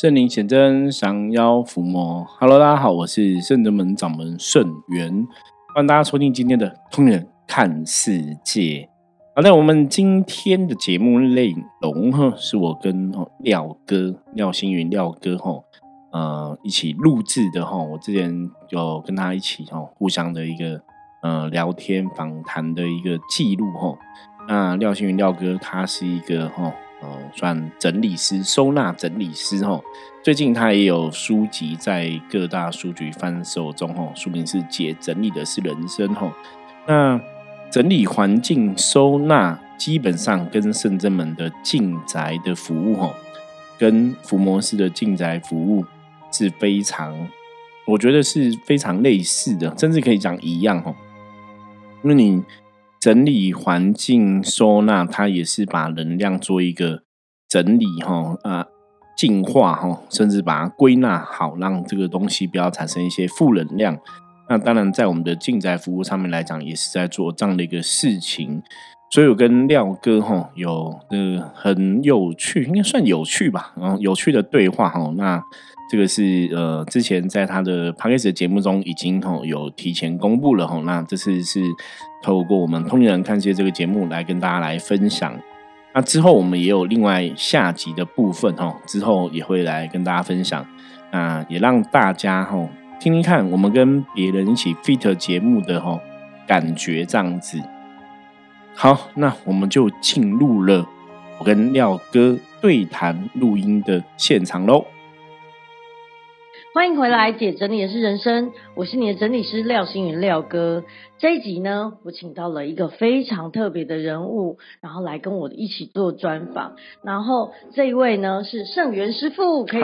圣灵显真，降妖伏魔。Hello，大家好，我是圣德门掌门圣元，欢迎大家收听今天的《通人看世界》。好的，我们今天的节目内容哈，是我跟廖哥廖星云廖哥哈呃一起录制的哈。我之前有跟他一起哈互相的一个呃聊天访谈的一个记录哈。那廖星云廖哥他是一个哈。哦，算整理师、收纳整理师哈。最近他也有书籍在各大书局贩售中哈，书名是《姐整理的是人生》哈。那整理环境、收纳，基本上跟圣真门的进宅的服务哈，跟福摩斯的进宅服务是非常，我觉得是非常类似的，甚至可以讲一样哈。那你。整理环境、收纳，它也是把能量做一个整理哈啊，净化哈，甚至把它归纳好，让这个东西不要产生一些负能量。那当然，在我们的进宅服务上面来讲，也是在做这样的一个事情。所以我跟廖哥哈有呃很有趣，应该算有趣吧，然后有趣的对话哈。那这个是呃，之前在他的 p o d c a s 节目中已经吼有提前公布了吼，那这次是透过我们通灵人看见这个节目来跟大家来分享。那之后我们也有另外下集的部分吼，之后也会来跟大家分享。那也让大家吼听听看，我们跟别人一起 fit 节目的吼感觉这样子。好，那我们就进入了我跟廖哥对谈录音的现场喽。欢迎回来，姐整理的是人生，我是你的整理师廖星云廖哥。这一集呢，我请到了一个非常特别的人物，然后来跟我一起做专访。然后这一位呢是盛元师傅，可以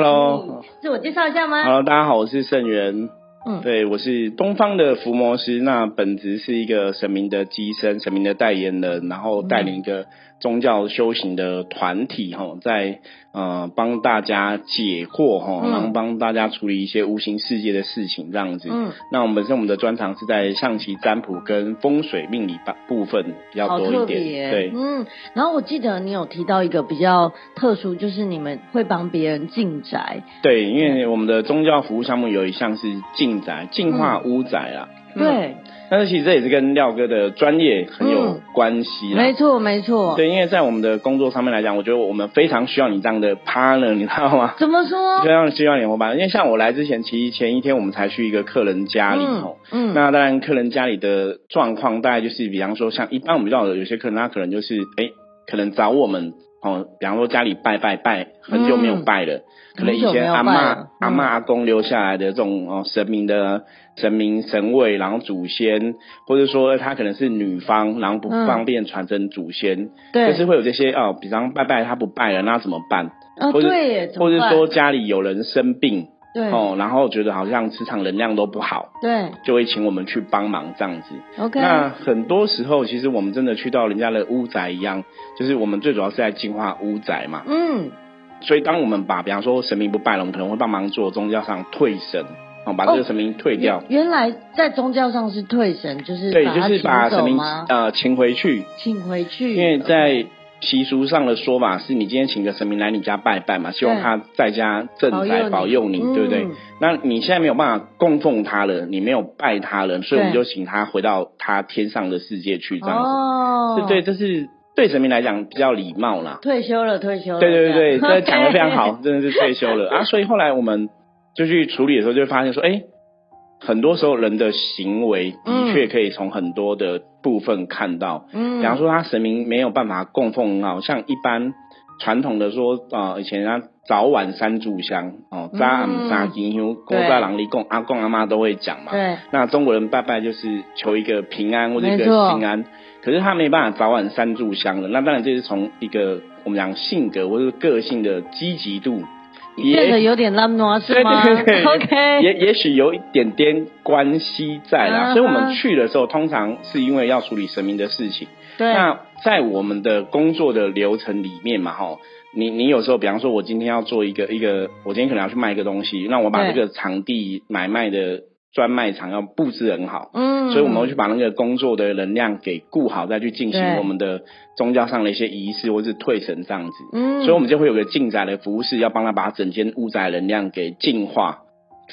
自我介绍一下吗？Hello，大家好，我是盛元。嗯，对我是东方的伏魔师，那本职是一个神明的机身，神明的代言人，然后带领一个。宗教修行的团体哈，在呃帮大家解惑哈，然后帮大家处理一些无形世界的事情这样子。嗯，那我们本身我们的专长是在象棋占卜跟风水命理部分比较多一点。对，嗯，然后我记得你有提到一个比较特殊，就是你们会帮别人进宅。对，因为我们的宗教服务项目有一项是进宅，净化屋宅啊。对。但是其实这也是跟廖哥的专业很有关系没错没错。对，因为在我们的工作上面来讲，我觉得我们非常需要你这样的 partner，你知道吗？怎么说？非常需要你伙伴，因为像我来之前，其实前一天我们才去一个客人家里哦。嗯。那当然，客人家里的状况大概就是，比方说，像一般我们知道的有些客人，他可能就是，哎，可能找我们。哦，比方说家里拜拜拜很久没有拜了，可能以前阿妈阿妈阿公留下来的这种哦神明的神明神位，然后祖先，或者说他可能是女方，然后不方便传承祖先，对就是会有这些哦，比方拜拜他不拜了，那怎么办？哦，对，或者说家里有人生病。对哦，然后觉得好像磁场能量都不好，对，就会请我们去帮忙这样子。OK，那很多时候其实我们真的去到人家的屋宅一样，就是我们最主要是在净化屋宅嘛。嗯，所以当我们把比方说神明不拜了，我们可能会帮忙做宗教上退神，哦，把这个神明退掉。原来在宗教上是退神，就是对，就是把神明呃请回去，请回去，因为在。习俗上的说法是你今天请个神明来你家拜拜嘛，希望他在家镇宅保佑你，对不对？那你现在没有办法供奉他了，你没有拜他了，所以我们就请他回到他天上的世界去，这样子。哦对，这是对神明来讲比较礼貌啦。退休了，退休了。对对对这讲的非常好，真的是退休了啊！所以后来我们就去处理的时候，就会发现说，哎。很多时候，人的行为的确可以从很多的部分看到。嗯，比方说，他神明没有办法供奉啊，像一般传统的说啊，以前人家早晚三炷香哦，扎暗扎金香，公在郎里供阿公阿妈都会讲嘛。对。那中国人拜拜就是求一个平安或者一个心安，可是他没办法早晚三炷香的。那当然这是从一个我们讲性格或者个性的积极度。变得有点那么多 是吗？OK，也也许有一点点关系在啦。所以我们去的时候，通常是因为要处理神明的事情。对。那在我们的工作的流程里面嘛，哈，你你有时候，比方说，我今天要做一个一个，我今天可能要去卖一个东西，那我把这个场地买卖的专卖场要布置很好，嗯，所以我们会去把那个工作的能量给顾好，再去进行我们的宗教上的一些仪式或是退神这样子。嗯，所以我们就会有个进宅的服务室，要帮他把整间屋宅能量给净化。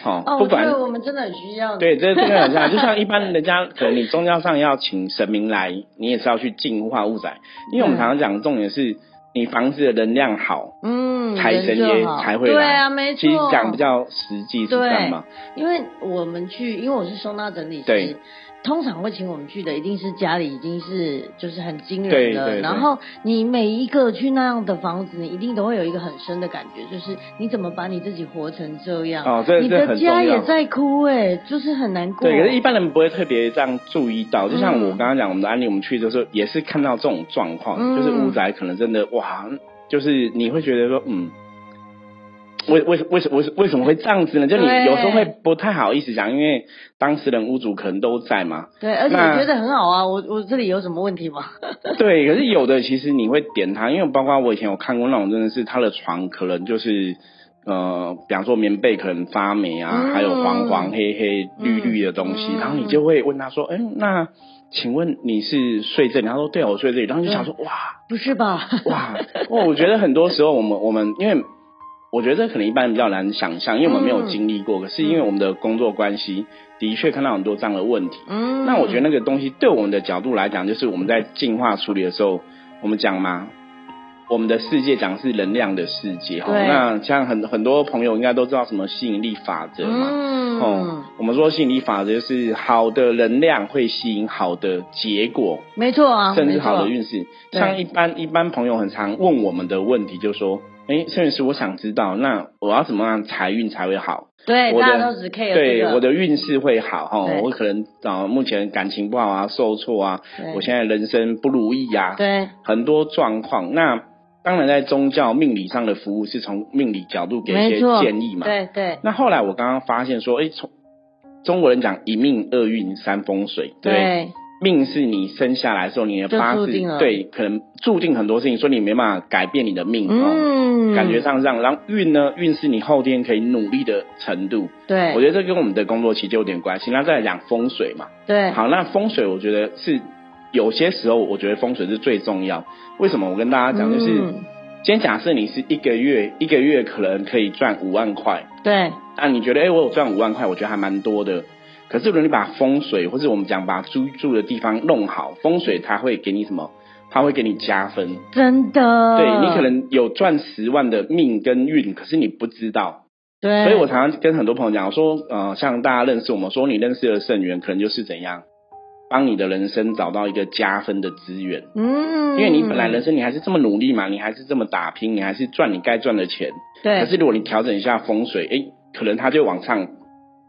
好、哦，不管我们真的很需要，对，这这个很像，就像一般人家可能你宗教上要请神明来，你也是要去净化屋宅，因为我们嗯。常常讲的重点是你房子的能量好，嗯，财神人就爷才会来。对啊，没错，其实讲比较实际是这样嘛。因为我们去，因为我是收纳整理师对，通常会请我们去的一定是家里已经是就是很惊人了，对对然后你每一个去那样的房子，你一定都会有一个很深的感觉，就是你怎么把你自己活成这样？哦这你的家也在哭哎、就是很难过。对，可是一般人不会特别这样注意到。就像嗯我刚刚讲，我们的案例，我们去的时候也是看到这种状况，嗯就是屋宅可能真的哇，就是你会觉得说，嗯，为为为什为什为什么会这样子呢？就你有时候会不太好意思讲，因为当事人屋主可能都在嘛。对，而且那我觉得很好啊，我我这里有什么问题吗？对，可是有的其实你会点他，因为包括我以前有看过那种，真的是他的床可能就是呃，比方说棉被可能发霉啊，嗯还有黄黄黑黑绿绿的东西，嗯然后你就会问他说，哎、那请问你是睡这里？他说对，我睡这里。然后就想说，哇不是吧？哇，哇，我觉得很多时候我们我们因为。我觉得这可能一般人比较难想象，因为我们没有嗯经历过。可是因为我们的工作关系，的确看到很多这样的问题。嗯，那我觉得那个东西对我们的角度来讲，就是我们在进化处理的时候，我们讲嘛，我们的世界讲是能量的世界哈。对那像很很多朋友应该都知道什么吸引力法则嘛。嗯，哦，我们说吸引力法则就是好的能量会吸引好的结果，没错啊，甚至好的运势。像一般一般朋友很常问我们的问题，就说：“哎，摄影师，我想知道，那我要怎么样财运才会好？”对，我的大家都只 care 对这个我的运势会好哈对，我可能啊、目前感情不好啊，受挫啊，我现在人生不如意啊，对很多状况。那当然在宗教命理上的服务是从命理角度给一些建议嘛。对对那后来我刚刚发现说，哎，从中国人讲一命二运三风水，对对。命是你生下来的时候，你的八字对，可能注定很多事情，所以你没办法改变你的命哦。嗯，感觉上让，然后运呢，运是你后天可以努力的程度。对，我觉得这跟我们的工作其实就有点关系。那再来讲风水嘛，对好，那风水我觉得是有些时候，我觉得风水是最重要。为什么？我跟大家讲，就是、嗯今天假设你是一个月一个月可能可以赚五万块，对那你觉得哎、诶我有赚五万块，我觉得还蛮多的。可是如果你把风水或者我们讲把居住的地方弄好，风水它会给你什么？它会给你加分。真的，对你可能有赚十万的命跟运，可是你不知道。对，所以我常常跟很多朋友讲，我说，呃，像大家认识我们，说你认识的圣元，可能就是怎样，帮你的人生找到一个加分的资源。嗯，因为你本来人生你还是这么努力嘛，你还是这么打拼，你还是赚你该赚的钱。对，可是如果你调整一下风水，诶，可能它就往上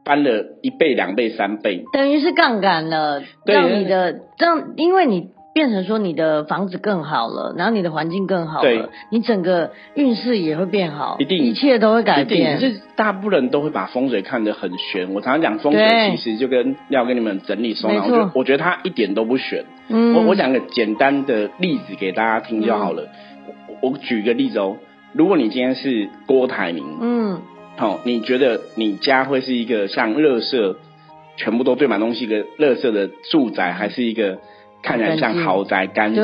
翻了一倍、两倍、三倍。等于是杠杆了，对让你的这样，因为你变成说你的房子更好了，然后你的环境更好了，你整个运势也会变好，一定一切都会改，变，可是大部分人都会把风水看得很玄。我常常讲风水，其实就跟要跟你们整理收纳，我觉得我觉得它一点都不玄。嗯，我我讲个简单的例子给大家听就好了。我我举个例子哦，如果你今天是郭台铭，嗯，好、你觉得你家会是一个像乐色全部都堆满东西的乐色的住宅，还是一个看起来像豪宅、干净、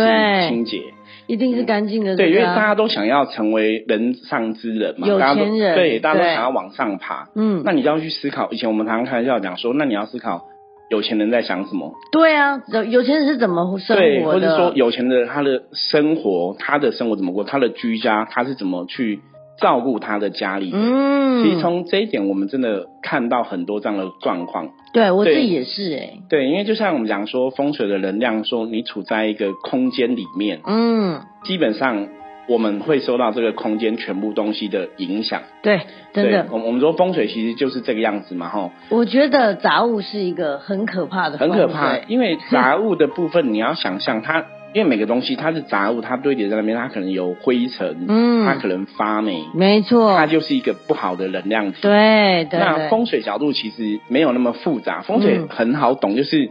清洁？一定是干净的，对，因为大家都想要成为人上之人嘛，有钱人对，大家都想要往上爬。嗯，那你就要去思考，以前我们常常开玩笑讲说，那你要思考有钱人在想什么，对啊，有有钱人是怎么生对，活的？或者说有钱的他的生活，他的生活怎么过，他的居家他是怎么去照顾他的家里。嗯，其实从这一点，我们真的看到很多这样的状况。对我自己也是哎、对，因为就像我们讲说风水的能量，说你处在一个空间里面，嗯，基本上我们会受到这个空间全部东西的影响。对，真的，我我们说风水其实就是这个样子嘛，吼，我觉得杂物是一个很可怕的，很可怕。。因为杂物的部分，你要想象它，因为每个东西它是杂物，它堆叠在那边，它可能有灰尘，嗯。它可能发霉，没错，它就是一个不好的能量体。对对那风水角度其实没有那么复杂，风水嗯很好懂，就是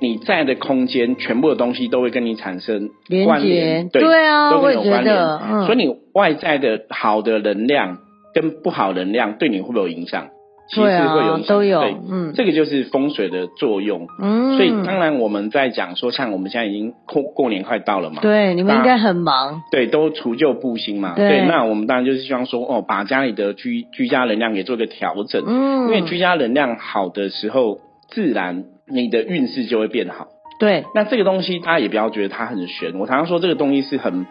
你在的空间，全部的东西都会跟你产生连关联，对对啊都跟你我也觉有关联。嗯。所以你外在的好的能量跟不好能量对你会不会有影响？其实会有都有，嗯，这个就是风水的作用，嗯，所以当然我们在讲说，像我们现在已经过过年快到了嘛，对，你们应该很忙，对，都除旧布新嘛，对，那我们当然就是希望说，哦，把家里的居居家能量给做个调整，嗯，因为居家能量好的时候，自然你的运势就会变好，对，那这个东西大家也不要觉得它很玄，我常常说这个东西是很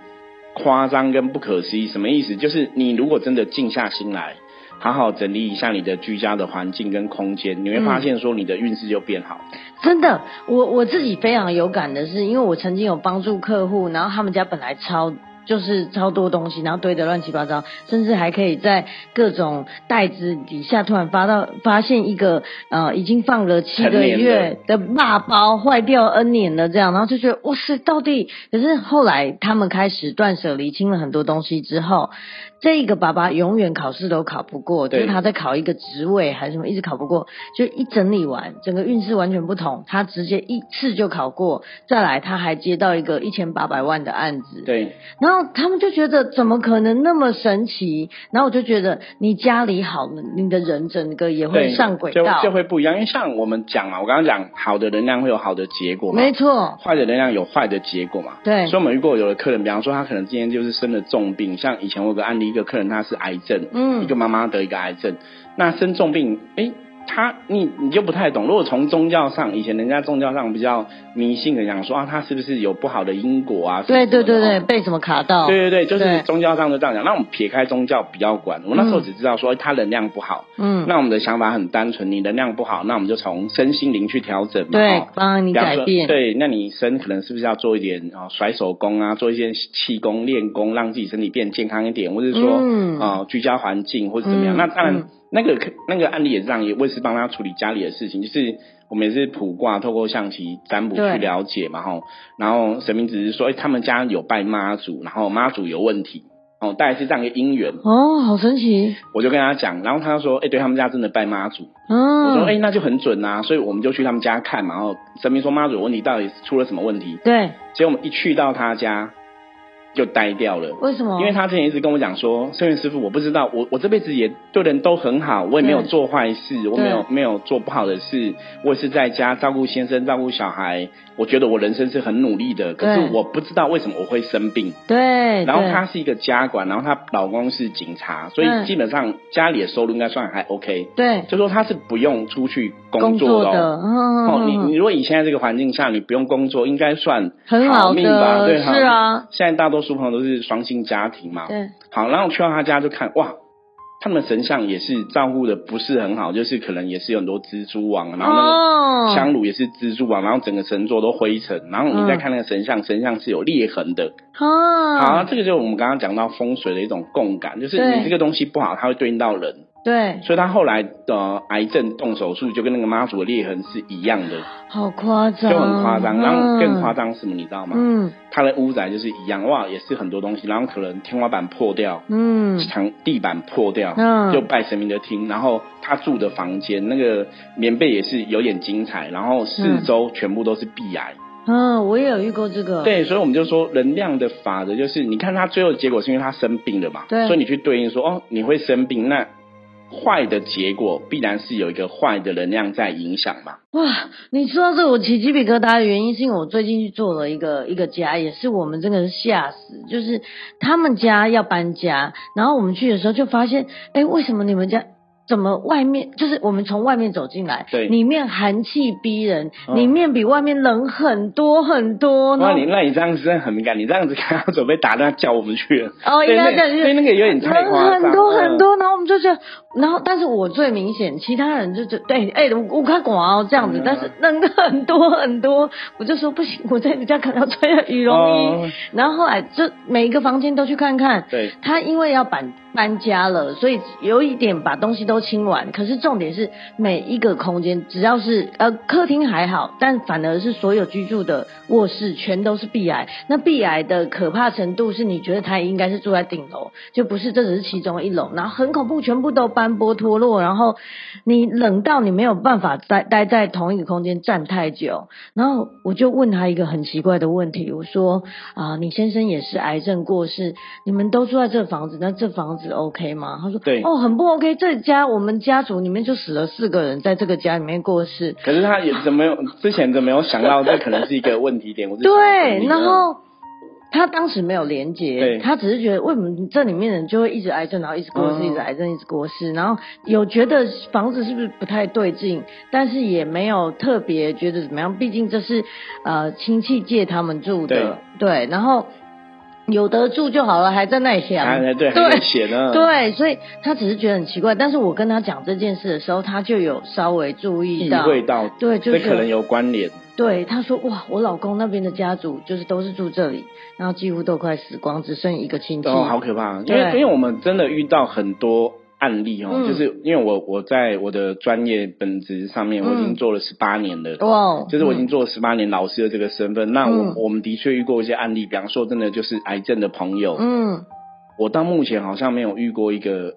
夸张跟不可思议，什么意思？就是你如果真的静下心来。好好整理一下你的居家的环境跟空间，你会发现说你的运势就变好。真的，我我自己非常有感的是，因为我曾经有帮助客户，然后他们家本来超。就是超多东西，然后堆得乱七八糟，甚至还可以在各种袋子底下突然发到发现一个呃已经放了七个月的辣包坏掉 N 年了这样，然后就觉得哇塞，到底可是后来他们开始断舍离清了很多东西之后，这一个爸爸永远考试都考不过，就是他在考一个职位还是什么，一直考不过，就一整理完整个运势完全不同，他直接一次就考过，再来他还接到一个一千八百万的案子，对，然后。他们就觉得怎么可能那么神奇？然后我就觉得你家里好了，你的人整个也会上轨道，就会不一样。因为像我们讲嘛，我刚刚讲好的能量会有好的结果，没错，坏的能量有坏的结果嘛。对，所以我们如果有的客人，比方说他可能今天就是生了重病，像以前我有个案例，一个客人他是癌症，嗯，一个妈妈得一个癌症，那生重病，哎。他你你就不太懂，如果从宗教上，以前人家宗教上比较迷信的讲说啊，他是不是有不好的因果啊？对对对对，被什么卡到？对对对，就是宗教上就这样讲。那我们撇开宗教不要管，我那时候只知道说他能量不好。嗯。那我们的想法很单纯，你能量不好，那我们就从身心灵去调整嘛。对，帮你改变。对，那你身可能是不是要做一点啊甩手功啊，做一些气功练功，让自己身体变健康一点，或者说啊居家环境或者怎么样？那当然。那个那个案例也是这样，也我也是帮他处理家里的事情，就是我们也是卜卦，透过象棋占卜去了解嘛，吼，然后神明只是说，哎，他们家有拜妈祖，然后妈祖有问题，哦，大概是这样一个因缘。哦，好神奇！我就跟他讲，然后他说，哎，对他们家真的拜妈祖。嗯，我说，哎，那就很准啊，所以我们就去他们家看嘛，然后神明说妈祖有问题，到底出了什么问题？对，结果我们一去到他家。就呆掉了，为什么？因为他之前一直跟我讲说，圣元师傅，我不知道，我我这辈子也对人都很好，我也没有做坏事，我没有没有做不好的事，我也是在家照顾先生、照顾小孩，我觉得我人生是很努力的。可是我不知道为什么我会生病。对。然后她是一个家管，然后她老公是警察，所以基本上家里的收入应该算还 OK。对。就说她是不用出去工作的。哦。你你如果以现在这个环境下，你不用工作，应该算很好命吧？对，是啊。现在大多数。书朋友都是双性家庭嘛，对，好，然后去到他家就看，哇，他们神像也是照顾的不是很好，就是可能也是有很多蜘蛛网，然后那个香炉也是蜘蛛网，然后整个神座都灰尘，然后你再看那个神像，神像是有裂痕的，哦，好，这个就是我们刚刚讲到风水的一种共感，就是你这个东西不好，它会对应到人。对，所以他后来的癌症动手术就跟那个妈祖的裂痕是一样的，好夸张，就很夸张。然后更夸张什么，你知道吗？嗯，他的屋宅就是一样，哇，也是很多东西。然后可能天花板破掉，嗯，墙地板破掉，嗯，就拜神明的厅。然后他住的房间那个棉被也是有点精彩，然后四周全部都是壁癌。嗯，我也有遇过这个。对，所以我们就说能量的法则就是，你看他最后结果是因为他生病了嘛，对，所以你去对应说，哦，你会生病那。坏的结果必然是有一个坏的能量在影响嘛？哇，你说到这我起鸡皮疙瘩的原因，是因为我最近去做了一个一个家，也是我们真的是吓死，就是他们家要搬家，然后我们去的时候就发现，哎，为什么你们家？怎么外面就是我们从外面走进来，对，里面寒气逼人，里面比外面冷很多很多。那你那你这样子真的很敏感，你这样子刚刚准备打电话叫我们去了。哦，应该这样，所以那个有点太夸张。很多很多，然后我们就觉得，然后但是我最明显，其他人就就对，哎，我看广哦这样子，但是冷很多很多，我就说不行，我在你家可能要穿羽绒衣。然后后来就每一个房间都去看看，对，他因为要搬搬家了，所以有一点把东西都。清完，可是重点是每一个空间，只要是呃客厅还好，但反而是所有居住的卧室全都是壁癌。那壁癌的可怕程度是你觉得他应该是住在顶楼，就不是，这只是其中一楼，然后很恐怖，全部都斑驳脱落，然后你冷到你没有办法待待在同一个空间站太久。然后我就问他一个很奇怪的问题，我说啊，你先生也是癌症过世，你们都住在这房子，那这房子子 OK 吗？他说对哦，很不 OK。这家我们家族里面就死了四个人，在这个家里面过世。可是他也怎么没有之前怎么没有想到这可能是一个问题点？我是对，然后他当时没有连对接，他只是觉得为什么这里面人就会一直癌症，然后一直过世，嗯一直癌症，一直过世，然后有觉得房子是不是不太对劲，但是也没有特别觉得怎么样，毕竟这是呃亲戚借他们住的，对，然后有得住就好了，还在那里想，还对还写呢，对，所以他只是觉得很奇怪，但是我跟他讲这件事的时候，他就有稍微注意意到，会到对，就是可能有关联。对，他说哇，我老公那边的家族就是都是住这里，然后几乎都快死光，只剩一个亲戚。哦，好可怕！因对为因为我们真的遇到很多案例哦，嗯。就是因为我我在我的专业本职上面，嗯我已经做了十八年了。哇，就是我已经嗯。做了十八年老师的这个身份，那我、嗯。我们的确遇过一些案例，比方说真的就是癌症的朋友，嗯。我到目前好像没有遇过一个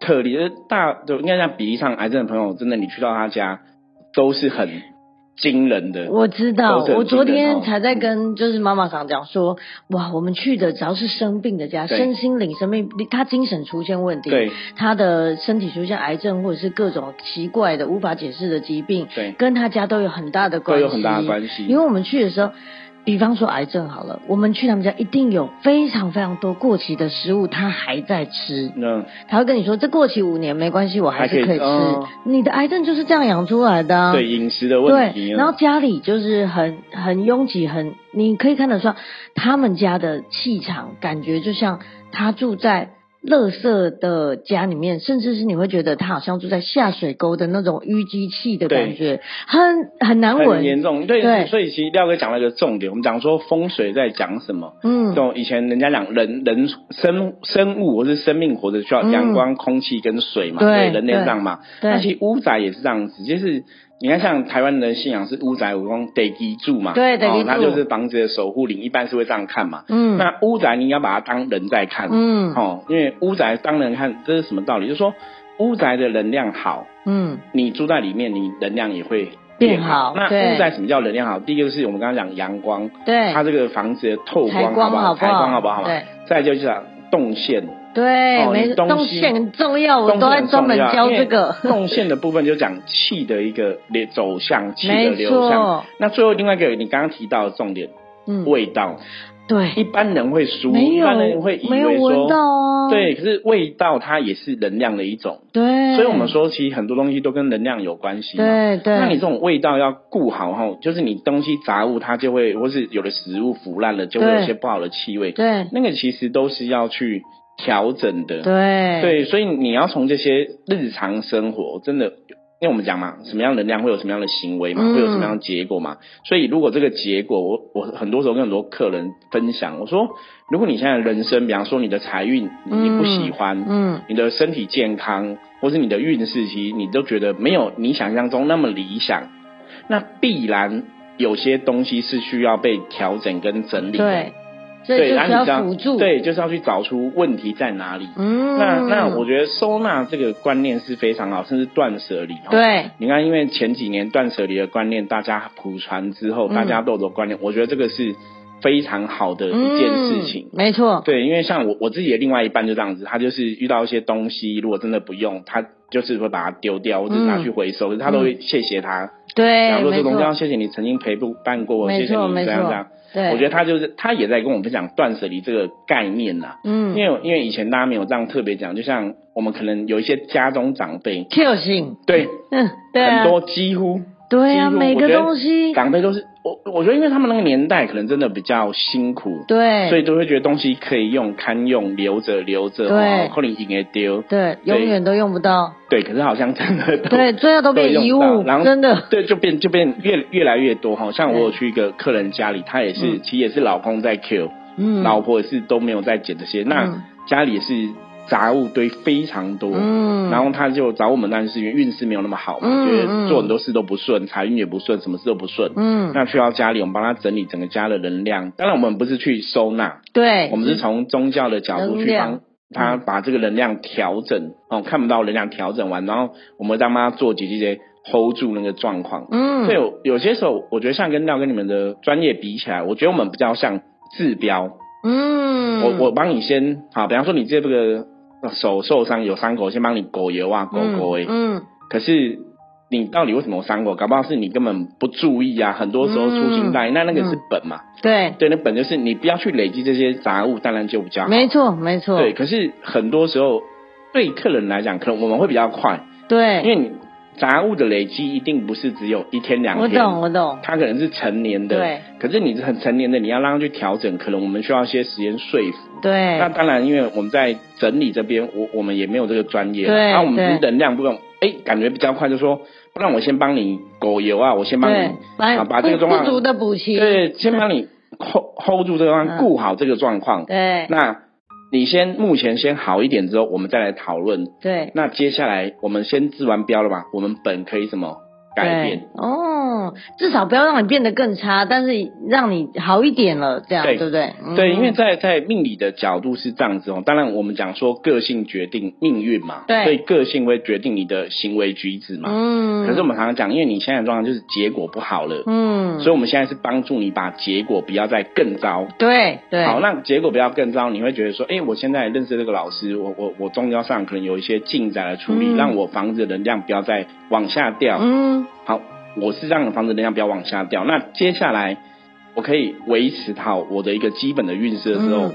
特例，就是大就应该像比例上癌症的朋友，真的你去到他家都是很惊人的。我知道我昨天才在跟就是妈妈常讲说，哇，我们去的只要是生病的家，身心灵生病，他精神出现问题，对他的身体出现癌症或者是各种奇怪的无法解释的疾病，对，跟他家都有很大的关系，都有很大的关系。因为我们去的时候，比方说癌症好了，我们去他们家一定有非常非常多过期的食物，他还在吃。嗯他会跟你说，这过期五年没关系，我还是可以吃。你的癌症就是这样养出来的、啊。对饮食的问题对，啊，然后家里就是很很拥挤，很你可以看得出来，他们家的气场感觉就像他住在垃圾的家里面，甚至是你会觉得他好像住在下水沟的那种淤积气的感觉，很很难闻很。严重。对，对所以其实廖哥讲了一个重点，我们讲说风水在讲什么。嗯就，以前人家讲人人生生物或是生命活着需要阳光、空气跟水嘛，嗯对人类上嘛。对那其实屋宅也是这样子，就是你看像台湾人的信仰是屋宅，武功得基住嘛，对得基住就是房子的守护灵，一般是会这样看嘛。嗯，那屋宅你应该把它当人在看，嗯哦，因为屋宅当人看，这是什么道理？就是说屋宅的能量好，嗯你住在里面，你能量也会变好那对屋宅什么叫能量好？第一个是我们刚刚讲阳光，对它这个房子的透光好不好？光好不好采光好不好？对。再就是讲动线，对，哦没你东西动线很重要，我都在专门教这个。动线的部分就讲气的一个流走向，气的流向。那最后另外一个你刚刚提到的重点，嗯，味道，对，一般人会输，没一般人有会以为说。对，可是味道它也是能量的一种，对，所以我们说其实很多东西都跟能量有关系嘛。对对，那你这种味道要顾好哈，就是你东西杂物它就会，或是有的食物腐烂了，就会有一些不好的气味。对那个其实都是要去调整的。对对，所以你要从这些日常生活，真的，因为我们讲嘛，什么样能量会有什么样的行为嘛，嗯会有什么样的结果嘛。所以如果这个结果，我我很多时候跟很多客人分享，我说，如果你现在人生，比方说你的财运你不喜欢，嗯你的身体健康，或是你的运势，其实你都觉得没有你想象中那么理想，那必然有些东西是需要被调整跟整理的。对，所以对，就是然后你要辅助。，对，就是要去找出问题在哪里。嗯，那那我觉得收纳这个观念是非常好，甚至断舍离。哦，对你看，因为前几年断舍离的观念大家普传之后，嗯大家都有的观念，我觉得这个是非常好的一件事情。嗯没错，对，因为像我我自己的另外一半就这样子，他就是遇到一些东西，如果真的不用，他就是会把它丢掉，或者拿去回收，可是他都会谢谢他。嗯对，然后说这东西要谢谢你曾经陪伴过我，谢谢你这样这样。对，我觉得他就是他也在跟我们分享断舍离这个概念呐、嗯，因为因为以前大家没有这样特别讲，就像我们可能有一些家中长辈，Q 性，对，嗯，对啊，很多几乎对啊，每个东西，长辈都是我我觉得因为他们那个年代可能真的比较辛苦，对，所以都会觉得东西可以用堪用，留着留着，对。哦，可能也丢，对，永远都用不到，对，可是好像真的 都对，最后都变遗物然，后真的，对，就变就变越越来越多。哈。像我有去一个客人家里，他也是，嗯。其实也是老公在 Q，、嗯，老婆也是都没有在捡这些，那嗯。家里也是杂物堆非常多，嗯，然后他就找我们，但是因为运势没有那么好嘛，嗯觉得嗯做很多事都不顺，财运也不顺，什么事都不顺。嗯，那去到家里，我们帮他整理整个家的能量。当然，我们不是去收纳，对，我们是从宗教的角度去帮他把这个能量调整。哦，看不到能量调整完，然后我们让他做几这些 hold 住那个状况。嗯，所以有有些时候，我觉得像跟廖跟你们的专业比起来，我觉得我们比较像治标。嗯，我我帮你先好，比方说你这个手受伤有伤口，先帮你裹油啊狗狗哎，嗯，可是你到底为什么伤？口？搞不好是你根本不注意啊，很多时候粗心大意，那那个是本嘛，对，对，那本就是你不要去累积这些杂物，当然就比较好。没错没错，对，可是很多时候对客人来讲，可能我们会比较快，对，因为你杂物的累积一定不是只有一天两天。我，懂我懂，它可能是成年的，对。可是你是很成年的，你要让它去调整，可能我们需要一些时间说服。对，那当然，因为我们在整理这边，我我们也没有这个专业，对那我们是能量不用，哎，感觉比较快，就说，不然我先帮你狗油啊，我先帮你，把啊把这个不状况不足的补齐，对，先帮你 hold hold 住这个状况，嗯。顾好这个状况。对。那你先目前先好一点之后，我们再来讨论。对那接下来我们先治完标了吧？我们本可以什么改变？哦，至少不要让你变得更差，但是让你好一点了，这样对对不对？嗯对，因为在在命理的角度是这样子哦。当然，我们讲说个性决定命运嘛，对所以个性会决定你的行为举止嘛。嗯，可是我们常常讲，因为你现在的状况就是结果不好了，嗯，所以我们现在是帮助你把结果不要再更糟。对对，好，那结果不要更糟，你会觉得说，哎、我现在认识这个老师，我我我宗教上可能有一些进展的处理，嗯让我房子的能量不要再往下掉。嗯好，我是让房子能量不要往下掉。那接下来我可以维持好我的一个基本的运势的时候，嗯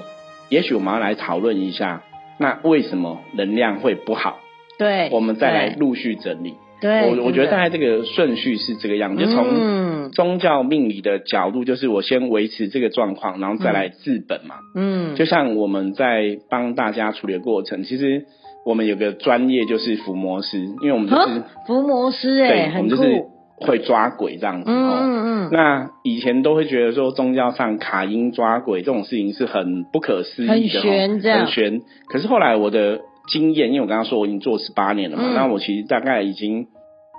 也许我们要来讨论一下，那为什么能量会不好？对，我们再来对陆续整理。对，我我觉得大概概这个顺序是这个样子，就从嗯宗教命理的角度，就是我先维持这个状况，然后再来治本嘛。嗯，就像我们在帮大家处理的过程，其实我们有个专业就是伏魔师，因为我们就是、啊伏魔师哎，对，我们就是会抓鬼这样子嗯哦。嗯嗯，那以前都会觉得说宗教上卡音抓鬼这种事情是很不可思议的、哦，很玄这样很玄。可是后来我的经验，因为我刚刚说我已经做十八年了嘛，嗯那我其实大概已经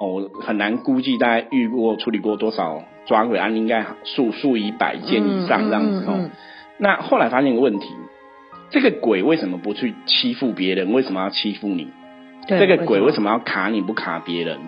哦很难估计大概遇过处理过多少抓鬼案，应该数数以百件以上这样子哦。嗯嗯嗯那后来发现一个问题，这个鬼为什么不去欺负别人？为什么要欺负你？对这个鬼为？什么要卡你不卡别人？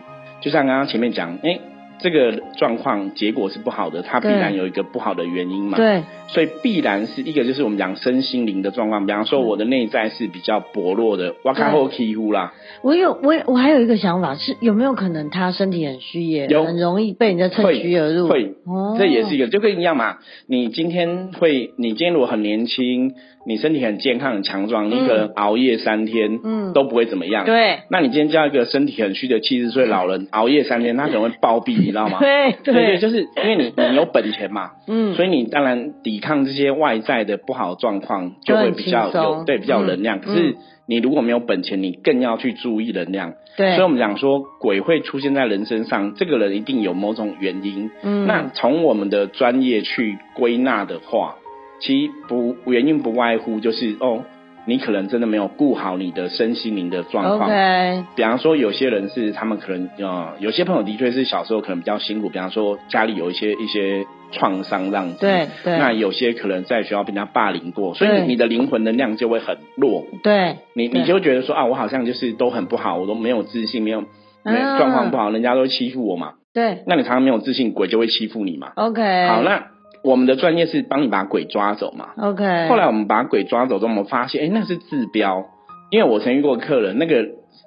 就像刚刚前面讲，哎、这个状况结果是不好的，它必然有一个不好的原因嘛。对，所以必然是一个就是我们讲身心灵的状况，比方说我的内在是比较薄弱的，哇卡后欺负啦，我有我我还有一个想法是，有没有可能他身体很虚也有很容易被人家趁会虚而入？会，哦，这也是一个就跟一样嘛。你今天会，你今天如果很年轻，你身体很健康很强壮，你可能熬夜三天，嗯都不会怎么样。对那你今天叫一个身体很虚的七十岁老人熬夜三天，他可能会暴毙，你知道吗？对对对，就是因为你你有本钱嘛，嗯，所以你当然抵抗这些外在的不好的状况就会比较有对比较有能量。嗯可是你如果没有本钱，你更要去注意能量。对，所以我们讲说鬼会出现在人身上，这个人一定有某种原因。嗯那从我们的专业去归纳的话，其实不原因不外乎就是哦，你可能真的没有顾好你的身心灵的状况。OK，比方说，有些人是他们可能呃，有些朋友的确是小时候可能比较辛苦，比方说家里有一些一些创伤这样子。对对那有些可能在学校被人家霸凌过，所以你你的灵魂能量就会很弱。对，你你就会觉得说啊，我好像就是都很不好，我都没有自信，没有没有啊状况不好，人家都会欺负我嘛。对那你常常没有自信，鬼就会欺负你嘛。，OK，好，那我们的专业是帮你把鬼抓走嘛。OK，后来我们把鬼抓走之后，我们发现，哎，那是治标，因为我曾遇过客人，那个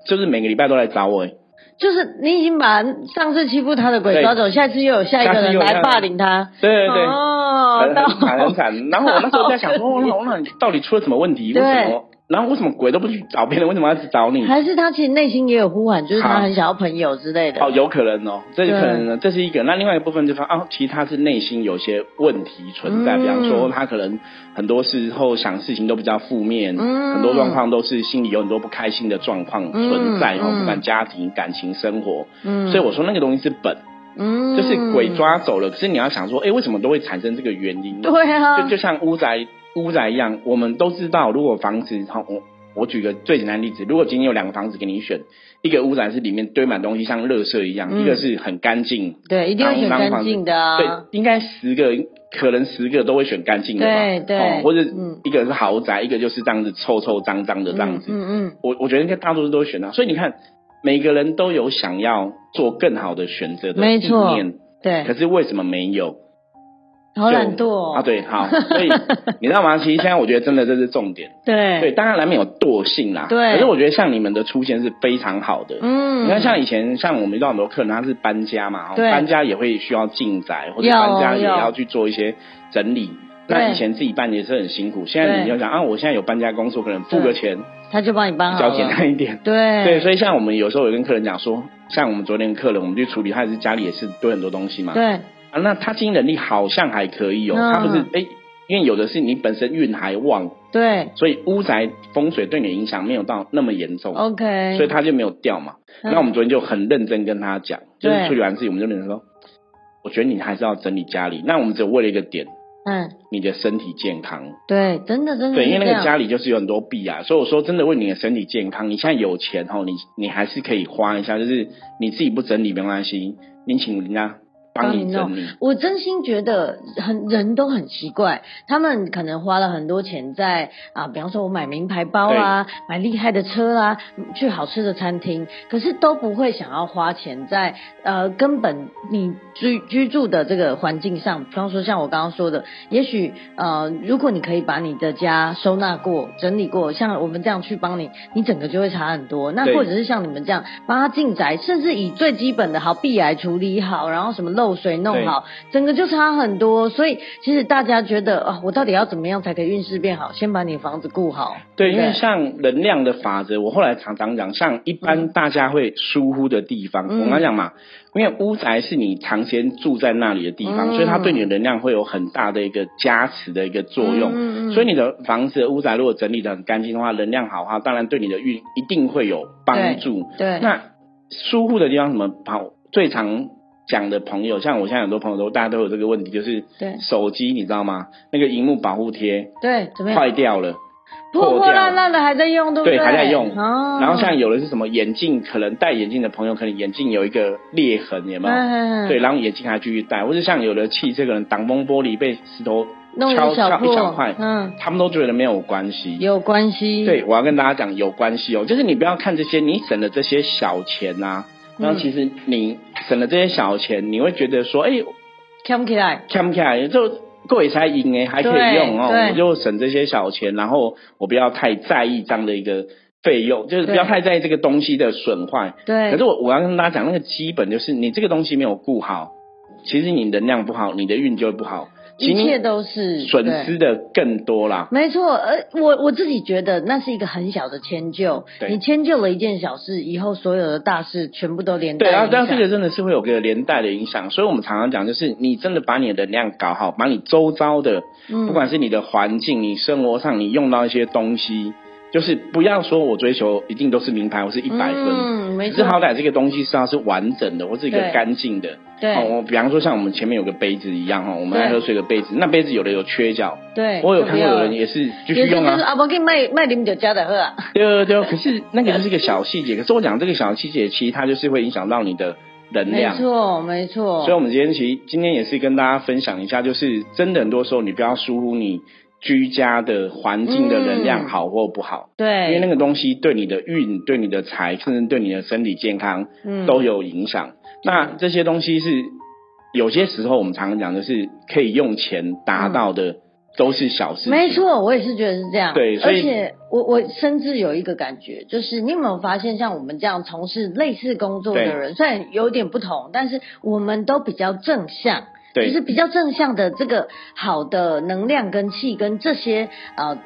就是每个礼拜都来找我，诶就是你已经把上次欺负他的鬼抓走，下次又有下一次又有下一个人来霸凌他，对对对，哦，很很惨很惨。然后我那时候在想说，哦那那到底出了什么问题？为什么？然后为什么鬼都不去找别人？为什么要去找你？还是他其实内心也有呼喊，就是他很想要朋友之类的。哦，有可能哦，这有可能呢，这是一个。那另外一个部分就是说，啊，其实他是内心有些问题存在，嗯比方说他可能很多时候想事情都比较负面，嗯很多状况都是心里有很多不开心的状况存在哦，嗯不管家庭、感情、生活。嗯所以我说那个东西是本，嗯就是鬼抓走了。可是你要想说，哎，为什么都会产生这个原因？对啊，就就像乌宅屋宅一样，我们都知道，如果房子，好，我我举个最简单的例子，如果今天有两个房子给你选，一个屋宅是里面堆满东西，像垃圾一样，嗯一个是很干净，对，一定要选干净的啊。对，应该十个可能十个都会选干净的吧，对对哦，或者嗯一个是豪宅，一个就是这样子臭臭脏脏的这样子，嗯嗯我我觉得应该大多数都会选啊，所以你看。每个人都有想要做更好的选择的意没错念，嗯，对，可是为什么没有？好懒惰哦。啊，对，好，所以你知道吗？其实现在我觉得真的这是重点，对。对，当然难免有惰性啦，对。可是我觉得像你们的出现是非常好的，嗯，你看，像以前像我们遇到很多客人，他是搬家嘛，哦对搬家也会需要进宅，或者搬家也要要去做一些整理。那以前自己办也是很辛苦，现在你就想啊，我现在有搬家公司，我可能付个钱他就帮你搬比较简，单一点。对。对，所以像我们有时候有跟客人讲说，像我们昨天客人，我们去处理，他也是家里也是堆很多东西嘛。对啊，那他经营能力好像还可以哦，嗯他不是哎，因为有的是你本身运还旺，对所以屋宅风水对你的影响没有到那么严重。，OK，所以他就没有掉嘛。嗯那我们昨天就很认真跟他讲，就是处理完事情，我们就跟他说，我觉得你还是要整理家里。那我们只有为了一个点，嗯，你的身体健康。对，真的真的对，因为那个家里就是有很多弊啊，所以我说真的为你的身体健康，你现在有钱吼，你你还是可以花一下，就是你自己不整理没关系，你请人家帮你整理。我真心觉得很人都很奇怪，他们可能花了很多钱在啊，比方说我买名牌包啊，买厉害的车啊，去好吃的餐厅，可是都不会想要花钱在呃根本你居居住的这个环境上，比方说像我刚刚说的，也许呃如果你可以把你的家收纳过、整理过，像我们这样去帮你，你整个就会差很多。那或者是像你们这样帮他进宅，甚至以最基本的好避癌处理好，然后什么漏水弄好，整个就差很多。所以其实大家觉得啊，我到底要怎么样才可以运势变好？先把你房子顾好。对，因不为像能量的法则，我后来常常讲，像一般大家会疏忽的地方，嗯我刚刚讲嘛，因为屋宅是你长时间住在那里的地方，嗯所以它对你的能量会有很大的一个加持的一个作用。嗯所以你的房子的屋宅如果整理的很干净的话，能量好的话，当然对你的运一定会有帮助。对那疏忽的地方什么跑最常讲的朋友，像我现在很多朋友都大家都有这个问题，就是对手机你知道吗？那个荧幕保护贴对，怎么样？坏掉了。破破烂烂的还在用，对不对，对？还在用。哦、然后像有的是什么眼镜，可能戴眼镜的朋友，可能眼镜有一个裂痕，有没有？嗯对，然后眼镜还继续戴，或者像有的汽车可能挡风玻璃被石头弄敲敲一小块，嗯，他们都觉得没有关系。有关系。对，我要跟大家讲有关系哦，就是你不要看这些，你省了这些小钱啊，嗯然后其实你省了这些小钱，你会觉得说，哎，看不起来。看不起来就贵才赢哎，还可以用哦，对我就省这些小钱，然后我不要太在意这样的一个费用，就是不要太在意这个东西的损坏。对。可是我我要跟大家讲，那个基本就是你这个东西没有顾好，其实你能量不好，你的运就会不好，一切都是损失的更多啦。没错，呃，我我自己觉得那是一个很小的迁就，你迁就了一件小事，以后所有的大事全部都连带对啊，但这个真的是会有个连带的影响，所以我们常常讲，就是你真的把你的能量搞好，把你周遭的，嗯。不管是你的环境、你生活上你用到一些东西，就是不要说我追求一定都是名牌，我是一百分，嗯，没错，可是好歹这个东西是要是完整的，或是一个干净的。对哦，我比方说像我们前面有个杯子一样哈，我们对爱喝水的杯子，那杯子有的有缺角，对，我有看过就不要有人也是继续用啊。就是啊，我给你卖卖你们就加的喝啊，对对对，可是那个就是一个小细节。可是我讲这个小细节，其实它就是会影响到你的能量没。错没错，所以，我们今天其实今天也是跟大家分享一下，就是真的很多时候你不要疏忽你居家的环境的能量好或不好，对，因为那个东西对你的运、对你的财，甚至对你的身体健康嗯都有影响。那这些东西是有些时候我们常常讲的是可以用钱达到的，都是小事情。没错，我也是觉得是这样。对所以而且我我甚至有一个感觉，就是你有没有发现，像我们这样从事类似工作的人，虽然有点不同，但是我们都比较正向。对。就是比较正向的这个好的能量跟气跟这些呃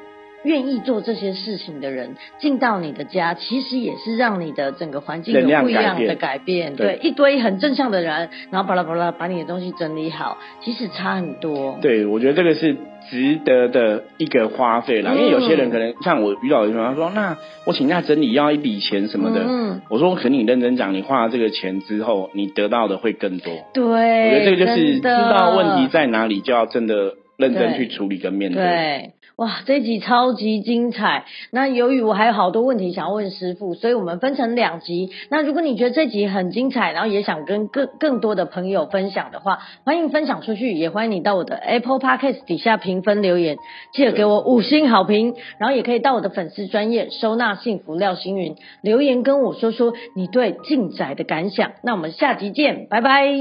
愿意做这些事情的人进到你的家，其实也是让你的整个环境有不一样改变的改变。对对，一堆很正向的人，然后巴拉巴拉把你的东西整理好，其实差很多。对，我觉得这个是值得的一个花费啦。嗯因为有些人可能像我遇到有些人他说，那我请假整理要一笔钱什么的。嗯，我说，可你认真讲，你花了这个钱之后，你得到的会更多。对，我觉得这个就是知道问题在哪里，就要真的认真去处理跟面对。对，哇，这一集超级精彩。那由于我还有好多问题想要问师傅，所以我们分成两集。那如果你觉得这集很精彩，然后也想跟更更多的朋友分享的话，欢迎分享出去，也欢迎你到我的 Apple Podcast 底下评分留言，记得给我五星好评。然后也可以到我的粉丝专业收纳幸福廖星云留言跟我说说你对进宅的感想。那我们下集见，拜拜。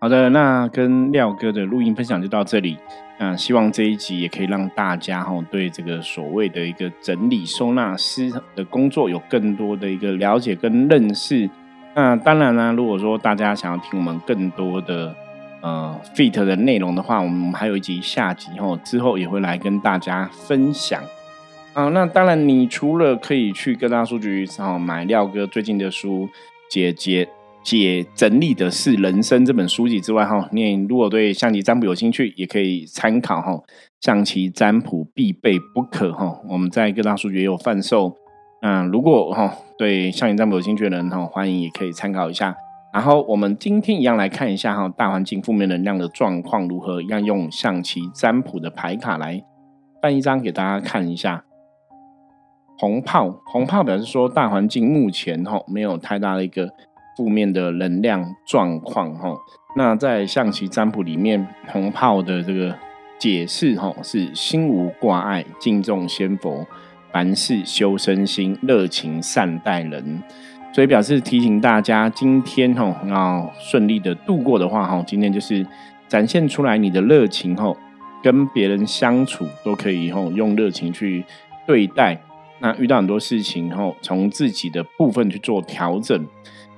好的，那跟廖哥的录音分享就到这里。那希望这一集也可以让大家哈对这个所谓的一个整理收纳师的工作有更多的一个了解跟认识。那当然呢，如果说大家想要听我们更多的呃 fit 的内容的话，我们还有一集下集哈，之后也会来跟大家分享。啊，那当然，你除了可以去各大书局上买廖哥最近的书，姐姐。解整理的是人生这本书籍之外，哈，你如果对象棋占卜有兴趣，也可以参考哈。象棋占卜必备不可哈，我们在各大书局也有贩售。嗯如果哈对象棋占卜有兴趣的人哈，欢迎也可以参考一下。然后我们今天一样来看一下哈，大环境负面能量的状况如何，一样用象棋占卜的牌卡来办一张给大家看一下。红炮，红炮表示说大环境目前哈没有太大的一个。负面的能量状况，哈，那在象棋占卜里面，红炮的这个解释，哈，是心无挂碍，敬重仙佛，凡事修身心，热情善待人，所以表示提醒大家，今天哈要顺利的度过的话，哈，今天就是展现出来你的热情，哈，跟别人相处都可以，哈，用热情去对待。那遇到很多事情，哈，从自己的部分去做调整。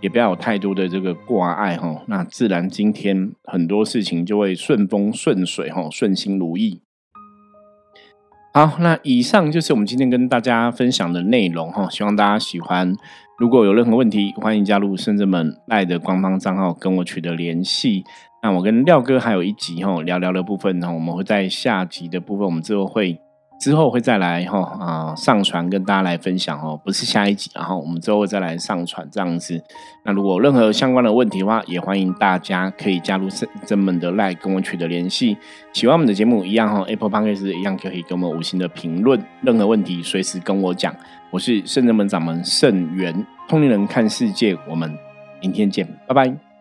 也不要有太多的这个挂碍哈，那自然今天很多事情就会顺风顺水哈，顺心如意。好，那以上就是我们今天跟大家分享的内容哈，希望大家喜欢。如果有任何问题，欢迎加入圣者们赖的官方账号跟我取得联系。那我跟廖哥还有一集哈聊聊的部分呢，我们会在下集的部分，我们之后会。之后会再来哈啊上传跟大家来分享哦，不是下一集，然后我们之后再来上传这样子。那如果任何相关的问题的话，也欢迎大家可以加入圣正门的 Line 跟我取得联系。喜欢我们的节目一样哈，Apple Podcast 一样可以给我们五星的评论。任何问题随时跟我讲。我是圣正门掌门圣元通灵人看世界，我们明天见，拜拜。